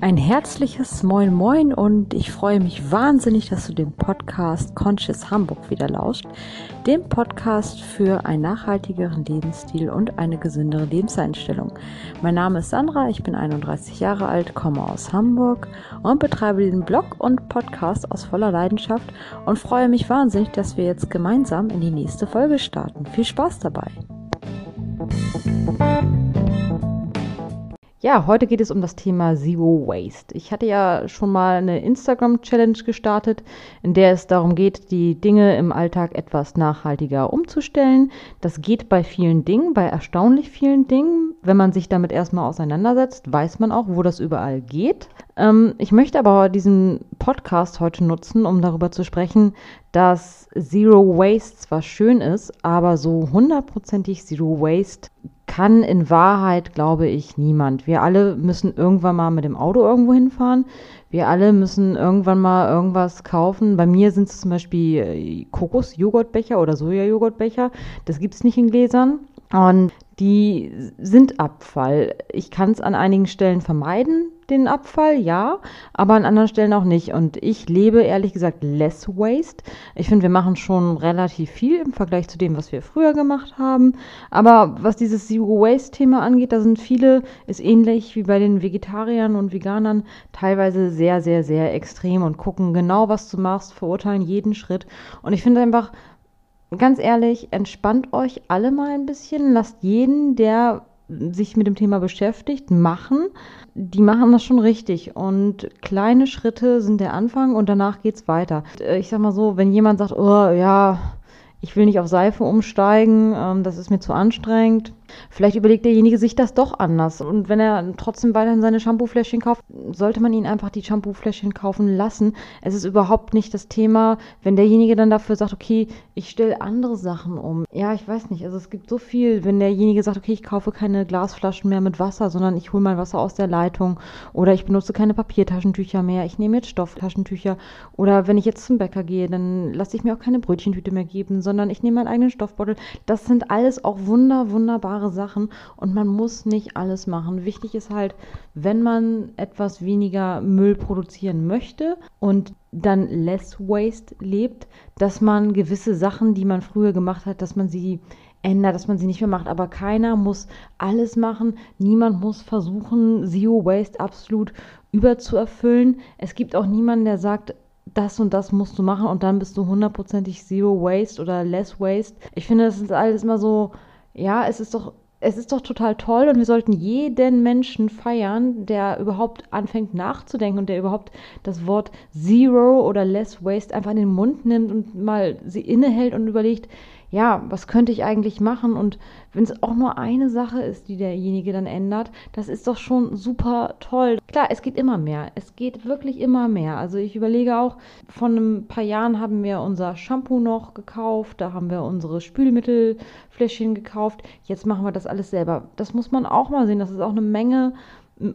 Ein herzliches Moin Moin und ich freue mich wahnsinnig, dass du dem Podcast Conscious Hamburg wieder lauscht, dem Podcast für einen nachhaltigeren Lebensstil und eine gesündere Lebenseinstellung. Mein Name ist Sandra, ich bin 31 Jahre alt, komme aus Hamburg und betreibe den Blog und Podcast aus voller Leidenschaft und freue mich wahnsinnig, dass wir jetzt gemeinsam in die nächste Folge starten. Viel Spaß dabei! Ja, heute geht es um das Thema Zero Waste. Ich hatte ja schon mal eine Instagram-Challenge gestartet, in der es darum geht, die Dinge im Alltag etwas nachhaltiger umzustellen. Das geht bei vielen Dingen, bei erstaunlich vielen Dingen. Wenn man sich damit erstmal auseinandersetzt, weiß man auch, wo das überall geht. Ähm, ich möchte aber diesen Podcast heute nutzen, um darüber zu sprechen, dass Zero Waste zwar schön ist, aber so hundertprozentig Zero Waste kann in Wahrheit, glaube ich, niemand. Wir alle müssen irgendwann mal mit dem Auto irgendwo hinfahren. Wir alle müssen irgendwann mal irgendwas kaufen. Bei mir sind es zum Beispiel äh, Kokos-Joghurtbecher oder Soja-Joghurtbecher. Das gibt es nicht in Gläsern. Und die sind Abfall. Ich kann es an einigen Stellen vermeiden, den Abfall, ja, aber an anderen Stellen auch nicht. Und ich lebe ehrlich gesagt less waste. Ich finde, wir machen schon relativ viel im Vergleich zu dem, was wir früher gemacht haben. Aber was dieses Zero Waste Thema angeht, da sind viele, ist ähnlich wie bei den Vegetariern und Veganern, teilweise sehr, sehr, sehr extrem und gucken genau, was du machst, verurteilen jeden Schritt. Und ich finde einfach, ganz ehrlich, entspannt euch alle mal ein bisschen, lasst jeden, der sich mit dem Thema beschäftigt, machen. Die machen das schon richtig. Und kleine Schritte sind der Anfang und danach geht es weiter. Ich sag mal so, wenn jemand sagt, oh ja, ich will nicht auf Seife umsteigen, ähm, das ist mir zu anstrengend. Vielleicht überlegt derjenige sich das doch anders. Und wenn er trotzdem weiterhin seine Shampoofläschchen kauft, sollte man ihn einfach die Shampoofläschchen kaufen lassen. Es ist überhaupt nicht das Thema, wenn derjenige dann dafür sagt, okay, ich stelle andere Sachen um. Ja, ich weiß nicht. Also es gibt so viel, wenn derjenige sagt, okay, ich kaufe keine Glasflaschen mehr mit Wasser, sondern ich hole mein Wasser aus der Leitung oder ich benutze keine Papiertaschentücher mehr, ich nehme jetzt Stofftaschentücher oder wenn ich jetzt zum Bäcker gehe, dann lasse ich mir auch keine Brötchentüte mehr geben, sondern ich nehme meinen eigenen Stoffbeutel. Das sind alles auch wunder, wunderbare Sachen und man muss nicht alles machen. Wichtig ist halt, wenn man etwas weniger Müll produzieren möchte und dann less waste lebt, dass man gewisse Sachen, die man früher gemacht hat, dass man sie ändert, dass man sie nicht mehr macht. Aber keiner muss alles machen. Niemand muss versuchen, Zero Waste absolut überzuerfüllen. Es gibt auch niemanden, der sagt, das und das musst du machen und dann bist du hundertprozentig Zero Waste oder Less Waste. Ich finde, das ist alles immer so, ja, es ist doch es ist doch total toll und wir sollten jeden Menschen feiern, der überhaupt anfängt nachzudenken und der überhaupt das Wort Zero oder Less Waste einfach in den Mund nimmt und mal sie innehält und überlegt, ja, was könnte ich eigentlich machen? Und wenn es auch nur eine Sache ist, die derjenige dann ändert, das ist doch schon super toll. Klar, es geht immer mehr. Es geht wirklich immer mehr. Also ich überlege auch, von ein paar Jahren haben wir unser Shampoo noch gekauft, da haben wir unsere Spülmittelfläschchen gekauft. Jetzt machen wir das alles selber. Das muss man auch mal sehen. Das ist auch eine Menge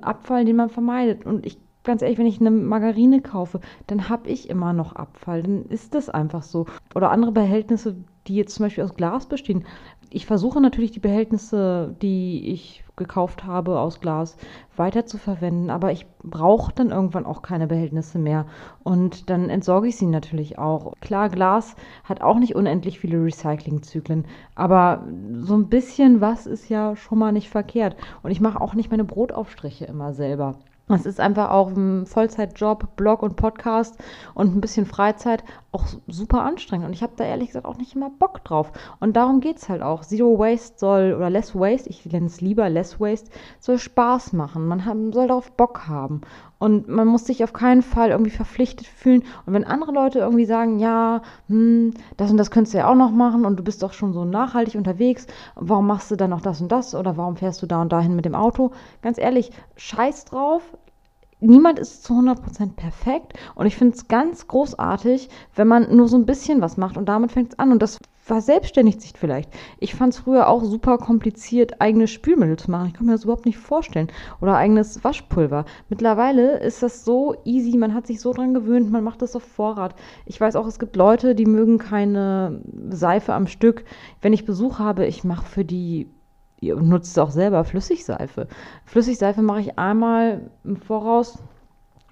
Abfall, den man vermeidet. Und ich ganz ehrlich, wenn ich eine Margarine kaufe, dann habe ich immer noch Abfall. Dann ist das einfach so. Oder andere Behältnisse, die jetzt zum Beispiel aus Glas bestehen. Ich versuche natürlich die Behältnisse, die ich gekauft habe aus Glas, weiter zu verwenden, aber ich brauche dann irgendwann auch keine Behältnisse mehr und dann entsorge ich sie natürlich auch. Klar, Glas hat auch nicht unendlich viele Recyclingzyklen, aber so ein bisschen was ist ja schon mal nicht verkehrt und ich mache auch nicht meine Brotaufstriche immer selber. Es ist einfach auch ein Vollzeitjob, Blog und Podcast und ein bisschen Freizeit auch super anstrengend. Und ich habe da ehrlich gesagt auch nicht immer Bock drauf. Und darum geht es halt auch. Zero Waste soll, oder Less Waste, ich nenne es lieber Less Waste, soll Spaß machen. Man haben, soll darauf Bock haben. Und man muss sich auf keinen Fall irgendwie verpflichtet fühlen. Und wenn andere Leute irgendwie sagen, ja, hm, das und das könntest du ja auch noch machen und du bist doch schon so nachhaltig unterwegs, warum machst du dann noch das und das oder warum fährst du da und dahin mit dem Auto? Ganz ehrlich, scheiß drauf, niemand ist zu 100% perfekt und ich finde es ganz großartig, wenn man nur so ein bisschen was macht und damit fängt es an und das verselbstständigt sich vielleicht. Ich fand es früher auch super kompliziert, eigene Spülmittel zu machen. Ich kann mir das überhaupt nicht vorstellen. Oder eigenes Waschpulver. Mittlerweile ist das so easy, man hat sich so dran gewöhnt, man macht das auf Vorrat. Ich weiß auch, es gibt Leute, die mögen keine Seife am Stück. Wenn ich Besuch habe, ich mache für die nutzt auch selber Flüssigseife. Flüssigseife mache ich einmal im Voraus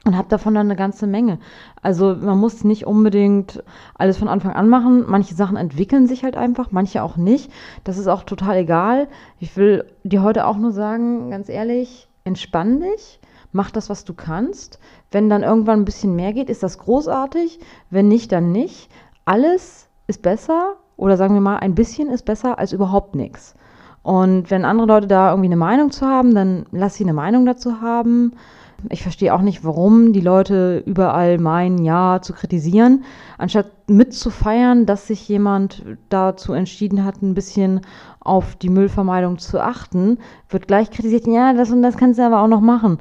und habe davon dann eine ganze Menge. Also man muss nicht unbedingt alles von Anfang an machen. Manche Sachen entwickeln sich halt einfach, manche auch nicht. Das ist auch total egal. Ich will dir heute auch nur sagen, ganz ehrlich, entspann dich, mach das, was du kannst. Wenn dann irgendwann ein bisschen mehr geht, ist das großartig. Wenn nicht, dann nicht. Alles ist besser oder sagen wir mal, ein bisschen ist besser als überhaupt nichts. Und wenn andere Leute da irgendwie eine Meinung zu haben, dann lass sie eine Meinung dazu haben. Ich verstehe auch nicht, warum die Leute überall meinen, ja, zu kritisieren, anstatt mitzufeiern, dass sich jemand dazu entschieden hat, ein bisschen auf die Müllvermeidung zu achten, wird gleich kritisiert, ja, das und das kannst du aber auch noch machen.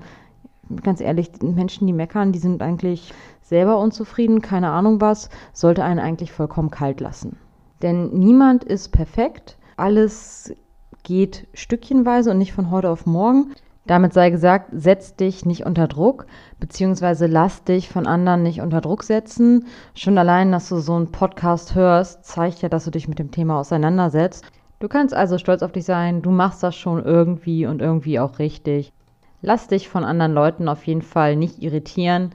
Ganz ehrlich, Menschen, die meckern, die sind eigentlich selber unzufrieden, keine Ahnung was, sollte einen eigentlich vollkommen kalt lassen. Denn niemand ist perfekt, alles geht stückchenweise und nicht von heute auf morgen. Damit sei gesagt, setz dich nicht unter Druck, beziehungsweise lass dich von anderen nicht unter Druck setzen. Schon allein, dass du so einen Podcast hörst, zeigt ja, dass du dich mit dem Thema auseinandersetzt. Du kannst also stolz auf dich sein, du machst das schon irgendwie und irgendwie auch richtig. Lass dich von anderen Leuten auf jeden Fall nicht irritieren.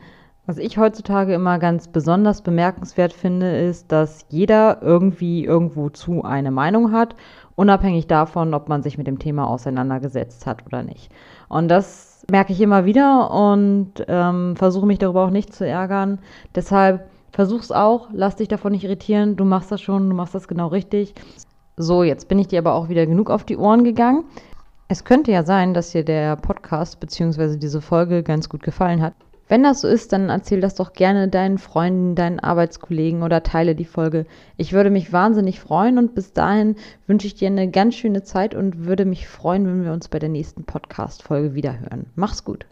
Was ich heutzutage immer ganz besonders bemerkenswert finde, ist, dass jeder irgendwie irgendwo zu eine Meinung hat, unabhängig davon, ob man sich mit dem Thema auseinandergesetzt hat oder nicht. Und das merke ich immer wieder und ähm, versuche mich darüber auch nicht zu ärgern. Deshalb versuch's auch, lass dich davon nicht irritieren. Du machst das schon, du machst das genau richtig. So, jetzt bin ich dir aber auch wieder genug auf die Ohren gegangen. Es könnte ja sein, dass dir der Podcast bzw. diese Folge ganz gut gefallen hat. Wenn das so ist, dann erzähl das doch gerne deinen Freunden, deinen Arbeitskollegen oder teile die Folge. Ich würde mich wahnsinnig freuen und bis dahin wünsche ich dir eine ganz schöne Zeit und würde mich freuen, wenn wir uns bei der nächsten Podcast-Folge wiederhören. Mach's gut.